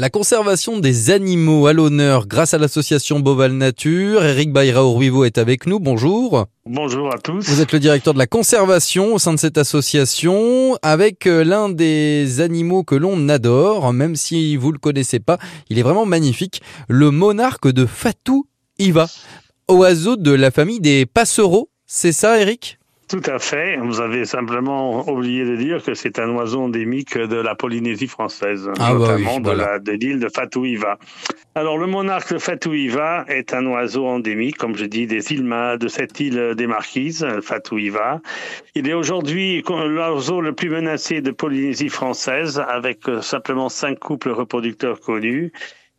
La conservation des animaux à l'honneur grâce à l'association Boval Nature. Eric Bayrao-Ruivo est avec nous. Bonjour. Bonjour à tous. Vous êtes le directeur de la conservation au sein de cette association avec euh, l'un des animaux que l'on adore, même si vous le connaissez pas. Il est vraiment magnifique. Le monarque de Fatou Iva. Oiseau de la famille des passereaux. C'est ça, Eric? Tout à fait. Vous avez simplement oublié de dire que c'est un oiseau endémique de la Polynésie française, Ah bah notamment oui, de voilà. la- de l'île de Fatouiva. Alors, le monarque de Fatouiva est un oiseau endémique, comme je dis, des îles de cette île des Marquises, Fatouiva. Il est aujourd'hui l'oiseau le plus menacé de Polynésie française, avec euh, simplement cinq couples reproducteurs connus,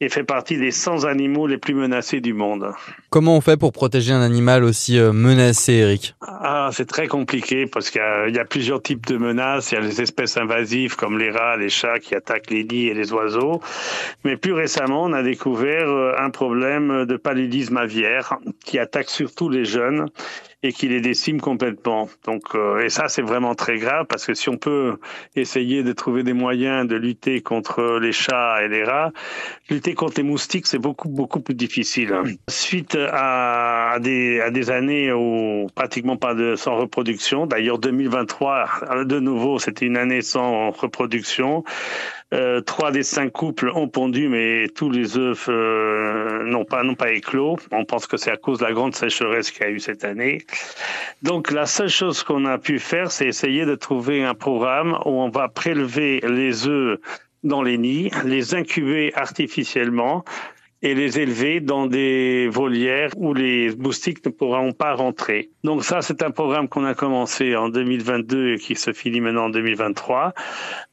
et fait partie des 100 animaux les plus menacés du monde. Comment on fait pour protéger un animal aussi euh, menacé, Eric? Ah, c'est très compliqué parce qu'il y a- il y, a plusieurs types de menaces. Il y a les espèces invasives comme les rats, les chats qui attaquent les nids et les oiseaux. Mais plus récemment, on a découvert euh, un problème de paludisme aviaire qui attaque surtout les jeunes et qui les décime complètement. Donc, euh, et ça, c'est vraiment très grave parce que si on peut essayer de trouver des moyens de lutter contre les chats et les rats, lutter contre les moustiques, c'est beaucoup, beaucoup plus difficile. Suite à, des, à des années où pratiquement pas de sans reproduction, d'ailleurs 2023, euh, de nouveau, c'était une année sans reproduction. Euh, trois des cinq couples ont pondu, mais tous les œufs euh, n'ont pas n'ont pas éclos. On pense que c'est à cause de la grande sécheresse qu'il y a eu cette année. Donc la seule chose qu'on a pu faire, c'est essayer de trouver un programme où on va prélever les œufs dans les nids, les incuber artificiellement et les élever dans des volières où les moustiques ne pourront pas rentrer. Donc ça, c'est un programme qu'on a commencé en 2022 et qui se finit maintenant en 2023.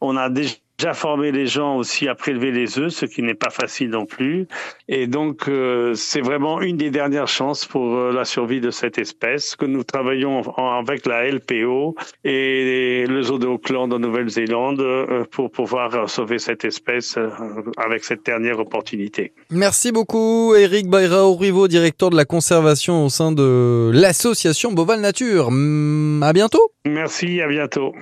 On a déjà formé les gens aussi à prélever les œufs, ce qui n'est pas facile non plus. Et donc, euh, c'est vraiment une des dernières chances pour euh, la survie de cette espèce que nous travaillons en- avec la LPO et le zoo de Auckland en Nouvelle-Zélande euh, pour pouvoir euh, sauver cette espèce avec cette dernière opportunité. Merci beaucoup, Eric Bayrao-Ruivo, directeur de la conservation au sein de l'association Boval Nature. À bientôt. Merci, à bientôt.